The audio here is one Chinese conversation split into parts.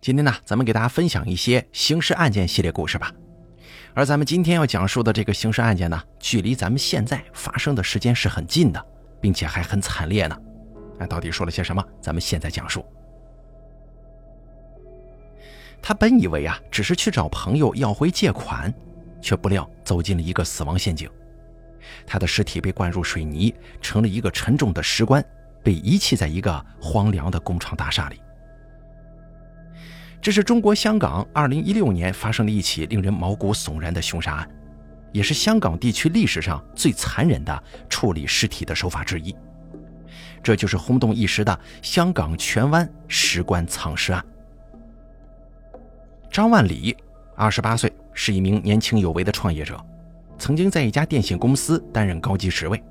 今天呢，咱们给大家分享一些刑事案件系列故事吧。而咱们今天要讲述的这个刑事案件呢，距离咱们现在发生的时间是很近的，并且还很惨烈呢。那到底说了些什么？咱们现在讲述。他本以为啊，只是去找朋友要回借款，却不料走进了一个死亡陷阱。他的尸体被灌入水泥，成了一个沉重的石棺，被遗弃在一个荒凉的工厂大厦里。这是中国香港2016年发生的一起令人毛骨悚然的凶杀案，也是香港地区历史上最残忍的处理尸体的手法之一。这就是轰动一时的香港荃湾石棺藏尸案。张万里，二十八岁，是一名年轻有为的创业者，曾经在一家电信公司担任高级职位。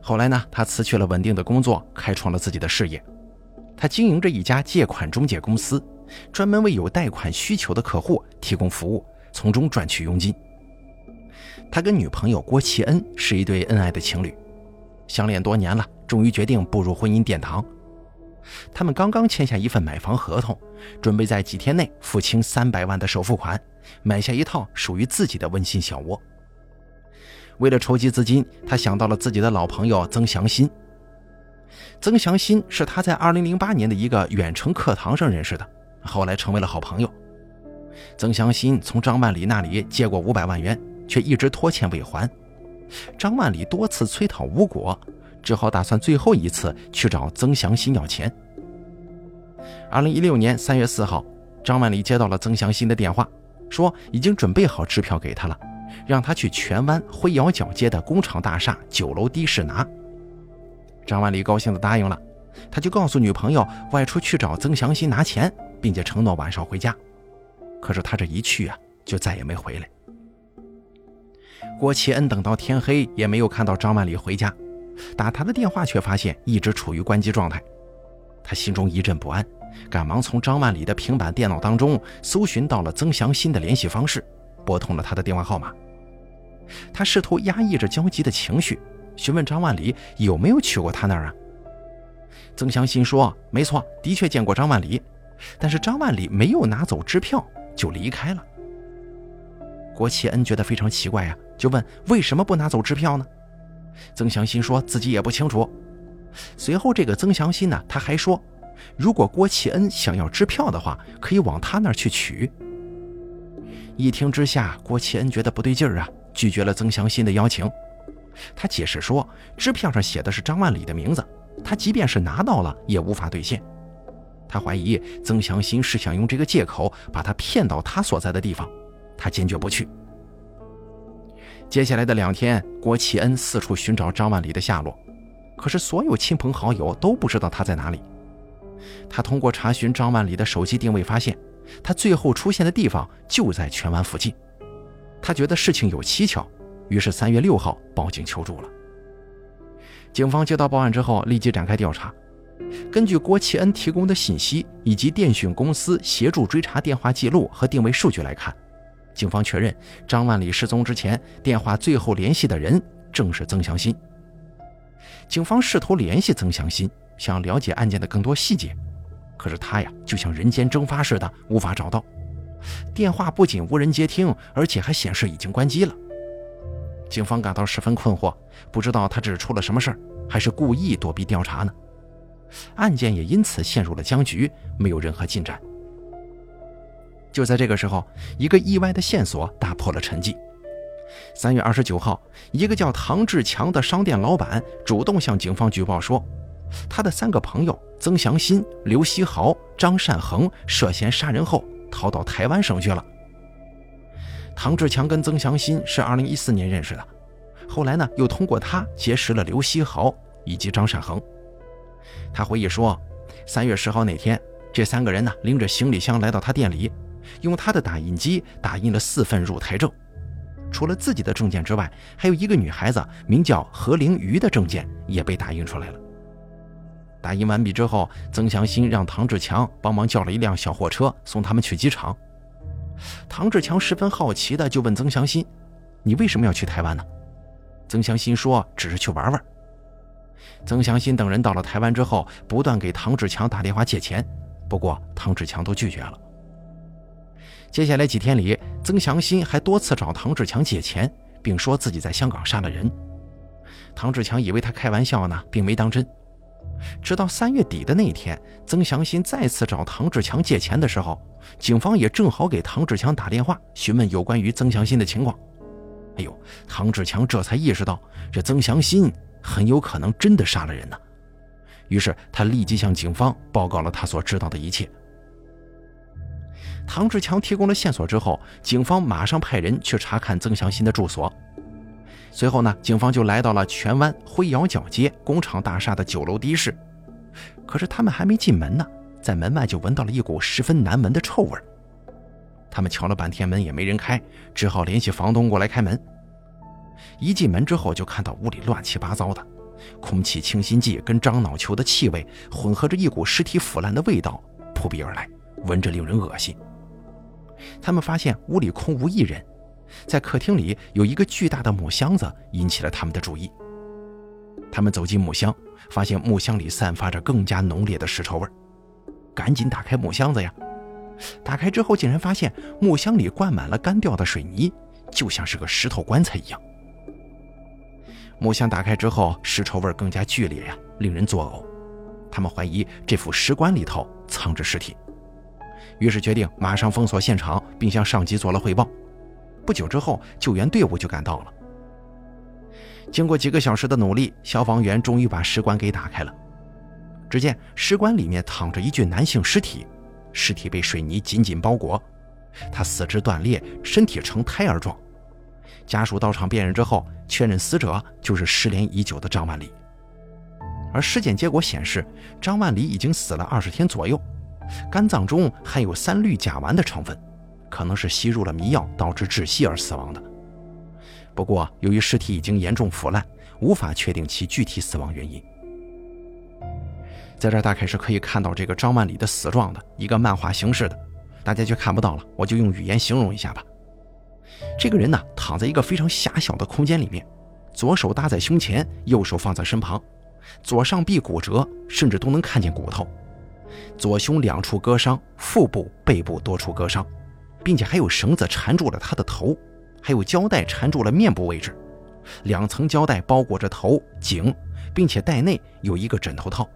后来呢，他辞去了稳定的工作，开创了自己的事业。他经营着一家借款中介公司。专门为有贷款需求的客户提供服务，从中赚取佣金。他跟女朋友郭启恩是一对恩爱的情侣，相恋多年了，终于决定步入婚姻殿堂。他们刚刚签下一份买房合同，准备在几天内付清三百万的首付款，买下一套属于自己的温馨小窝。为了筹集资金，他想到了自己的老朋友曾祥新。曾祥新是他在2008年的一个远程课堂上认识的。后来成为了好朋友。曾祥新从张万里那里借过五百万元，却一直拖欠未还。张万里多次催讨无果，只好打算最后一次去找曾祥新要钱。二零一六年三月四号，张万里接到了曾祥新的电话，说已经准备好支票给他了，让他去荃湾灰窑角街的工厂大厦九楼的士拿。张万里高兴地答应了，他就告诉女朋友外出去找曾祥新拿钱。并且承诺晚上回家，可是他这一去啊，就再也没回来。郭启恩等到天黑也没有看到张万里回家，打他的电话却发现一直处于关机状态。他心中一阵不安，赶忙从张万里的平板电脑当中搜寻到了曾祥新的联系方式，拨通了他的电话号码。他试图压抑着焦急的情绪，询问张万里有没有去过他那儿啊？曾祥新说：“没错，的确见过张万里。”但是张万里没有拿走支票就离开了。郭启恩觉得非常奇怪呀，就问为什么不拿走支票呢？曾祥新说自己也不清楚。随后这个曾祥新呢，他还说，如果郭启恩想要支票的话，可以往他那儿去取。一听之下，郭启恩觉得不对劲儿啊，拒绝了曾祥新的邀请。他解释说，支票上写的是张万里的名字，他即便是拿到了，也无法兑现。他怀疑曾祥新是想用这个借口把他骗到他所在的地方，他坚决不去。接下来的两天，郭启恩四处寻找张万里的下落，可是所有亲朋好友都不知道他在哪里。他通过查询张万里的手机定位，发现他最后出现的地方就在荃湾附近。他觉得事情有蹊跷，于是三月六号报警求助了。警方接到报案之后，立即展开调查。根据郭启恩提供的信息以及电讯公司协助追查电话记录和定位数据来看，警方确认张万里失踪之前电话最后联系的人正是曾祥新。警方试图联系曾祥新，想了解案件的更多细节，可是他呀就像人间蒸发似的无法找到，电话不仅无人接听，而且还显示已经关机了。警方感到十分困惑，不知道他这是出了什么事儿，还是故意躲避调查呢？案件也因此陷入了僵局，没有任何进展。就在这个时候，一个意外的线索打破了沉寂。三月二十九号，一个叫唐志强的商店老板主动向警方举报说，他的三个朋友曾祥新、刘希豪、张善恒涉嫌杀人后逃到台湾省去了。唐志强跟曾祥新是二零一四年认识的，后来呢，又通过他结识了刘希豪以及张善恒。他回忆说，三月十号那天，这三个人呢拎着行李箱来到他店里，用他的打印机打印了四份入台证。除了自己的证件之外，还有一个女孩子名叫何玲瑜的证件也被打印出来了。打印完毕之后，曾祥新让唐志强帮忙叫了一辆小货车送他们去机场。唐志强十分好奇的就问曾祥新：“你为什么要去台湾呢？”曾祥新说：“只是去玩玩。”曾祥新等人到了台湾之后，不断给唐志强打电话借钱，不过唐志强都拒绝了。接下来几天里，曾祥新还多次找唐志强借钱，并说自己在香港杀了人。唐志强以为他开玩笑呢，并没当真。直到三月底的那一天，曾祥新再次找唐志强借钱的时候，警方也正好给唐志强打电话询问有关于曾祥新的情况。哎呦，唐志强这才意识到，这曾祥新很有可能真的杀了人呢。于是他立即向警方报告了他所知道的一切。唐志强提供了线索之后，警方马上派人去查看曾祥新的住所。随后呢，警方就来到了荃湾灰窑角街工厂大厦的九楼的士。可是他们还没进门呢，在门外就闻到了一股十分难闻的臭味。他们敲了半天门也没人开，只好联系房东过来开门。一进门之后，就看到屋里乱七八糟的，空气清新剂跟樟脑球的气味混合着一股尸体腐烂的味道扑鼻而来，闻着令人恶心。他们发现屋里空无一人，在客厅里有一个巨大的木箱子，引起了他们的注意。他们走进木箱，发现木箱里散发着更加浓烈的尸臭味，赶紧打开木箱子呀！打开之后，竟然发现木箱里灌满了干掉的水泥，就像是个石头棺材一样。木箱打开之后，尸臭味更加剧烈呀，令人作呕。他们怀疑这副石棺里头藏着尸体。于是决定马上封锁现场，并向上级做了汇报。不久之后，救援队伍就赶到了。经过几个小时的努力，消防员终于把石棺给打开了。只见石棺里面躺着一具男性尸体，尸体被水泥紧紧包裹，他四肢断裂，身体呈胎儿状。家属到场辨认之后，确认死者就是失联已久的张万里。而尸检结果显示，张万里已经死了二十天左右。肝脏中含有三氯甲烷的成分，可能是吸入了迷药导致窒息而死亡的。不过，由于尸体已经严重腐烂，无法确定其具体死亡原因。在这大概是可以看到这个张万里的死状的一个漫画形式的，大家却看不到了，我就用语言形容一下吧。这个人呢，躺在一个非常狭小的空间里面，左手搭在胸前，右手放在身旁，左上臂骨折，甚至都能看见骨头。左胸两处割伤，腹部、背部多处割伤，并且还有绳子缠住了他的头，还有胶带缠住了面部位置，两层胶带包裹着头颈，并且袋内有一个枕头套。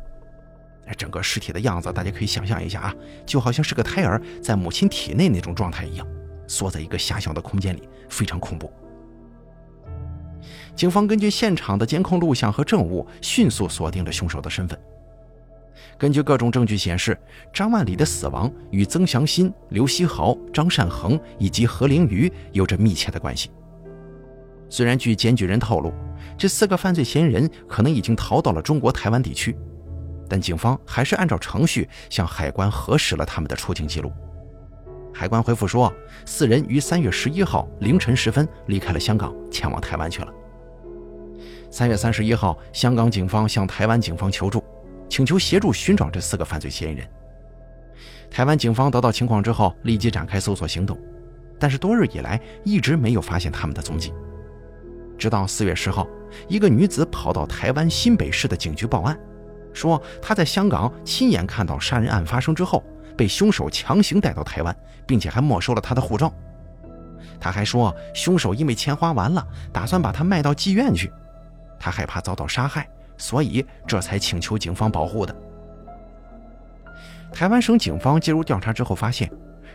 整个尸体的样子，大家可以想象一下啊，就好像是个胎儿在母亲体内那种状态一样，缩在一个狭小的空间里，非常恐怖。警方根据现场的监控录像和证物，迅速锁定了凶手的身份。根据各种证据显示，张万里的死亡与曾祥新、刘希豪、张善恒以及何凌瑜有着密切的关系。虽然据检举人透露，这四个犯罪嫌疑人可能已经逃到了中国台湾地区，但警方还是按照程序向海关核实了他们的出境记录。海关回复说，四人于三月十一号凌晨时分离开了香港，前往台湾去了。三月三十一号，香港警方向台湾警方求助。请求协助寻找这四个犯罪嫌疑人。台湾警方得到情况之后，立即展开搜索行动，但是多日以来一直没有发现他们的踪迹。直到四月十号，一个女子跑到台湾新北市的警局报案，说她在香港亲眼看到杀人案发生之后，被凶手强行带到台湾，并且还没收了他的护照。他还说，凶手因为钱花完了，打算把他卖到妓院去，他害怕遭到杀害。所以，这才请求警方保护的。台湾省警方介入调查之后，发现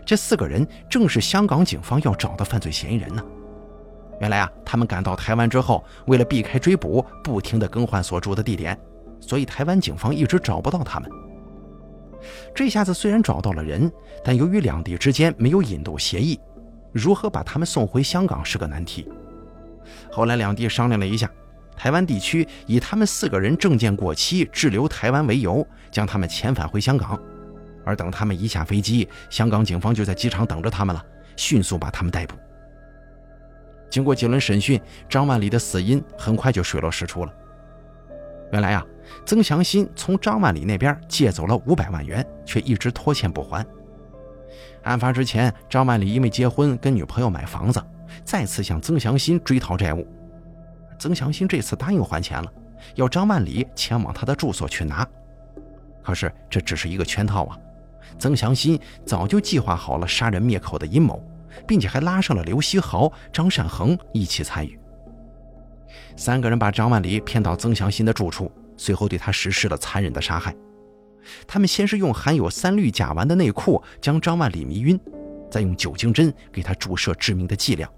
这四个人正是香港警方要找的犯罪嫌疑人呢。原来啊，他们赶到台湾之后，为了避开追捕，不停地更换所住的地点，所以台湾警方一直找不到他们。这下子虽然找到了人，但由于两地之间没有引渡协议，如何把他们送回香港是个难题。后来两地商量了一下。台湾地区以他们四个人证件过期滞留台湾为由，将他们遣返回香港。而等他们一下飞机，香港警方就在机场等着他们了，迅速把他们逮捕。经过几轮审讯，张万里的死因很快就水落石出了。原来啊，曾祥新从张万里那边借走了五百万元，却一直拖欠不还。案发之前，张万里因为结婚跟女朋友买房子，再次向曾祥新追讨债务。曾祥新这次答应还钱了，要张万里前往他的住所去拿。可是这只是一个圈套啊！曾祥新早就计划好了杀人灭口的阴谋，并且还拉上了刘希豪、张善恒一起参与。三个人把张万里骗到曾祥新的住处，随后对他实施了残忍的杀害。他们先是用含有三氯甲烷的内裤将张万里迷晕，再用酒精针给他注射致命的剂量。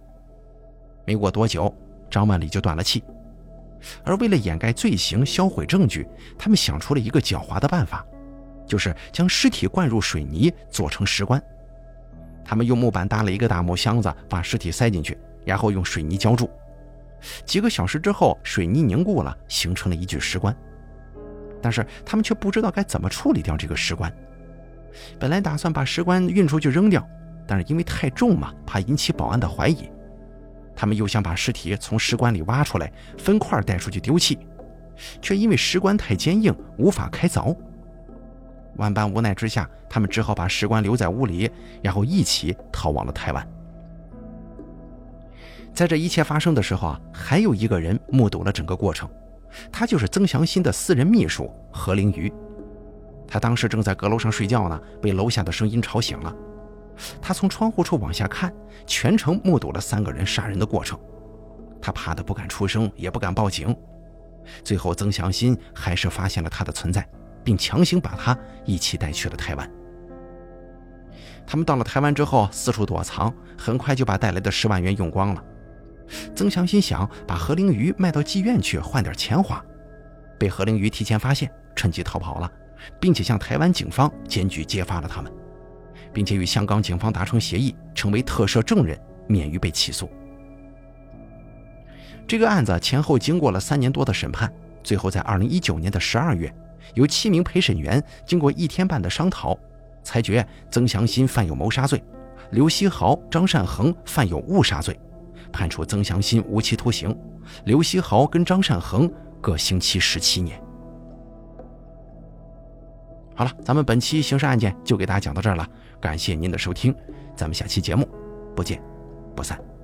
没过多久，张万里就断了气。而为了掩盖罪行、销毁证据，他们想出了一个狡猾的办法，就是将尸体灌入水泥做成石棺。他们用木板搭了一个大木箱子，把尸体塞进去，然后用水泥浇筑。几个小时之后，水泥凝固了，形成了一具石棺。但是他们却不知道该怎么处理掉这个石棺。本来打算把石棺运出去扔掉，但是因为太重嘛，怕引起保安的怀疑。他们又想把尸体从石棺里挖出来，分块带出去丢弃，却因为石棺太坚硬，无法开凿。万般无奈之下，他们只好把石棺留在屋里，然后一起逃往了台湾。在这一切发生的时候啊，还有一个人目睹了整个过程，他就是曾祥新的私人秘书何灵瑜。他当时正在阁楼上睡觉呢，被楼下的声音吵醒了。他从窗户处往下看，全程目睹了三个人杀人的过程。他怕得不敢出声，也不敢报警。最后，曾祥新还是发现了他的存在，并强行把他一起带去了台湾。他们到了台湾之后，四处躲藏，很快就把带来的十万元用光了。曾祥心想把何灵鱼卖到妓院去换点钱花，被何灵鱼提前发现，趁机逃跑了，并且向台湾警方检举揭发了他们。并且与香港警方达成协议，成为特赦证人，免于被起诉。这个案子前后经过了三年多的审判，最后在二零一九年的十二月，由七名陪审员经过一天半的商讨，裁决曾祥新犯有谋杀罪，刘希豪、张善恒犯有误杀罪，判处曾祥新无期徒刑，刘希豪跟张善恒各刑期十七年。好了，咱们本期刑事案件就给大家讲到这儿了。感谢您的收听，咱们下期节目不见不散。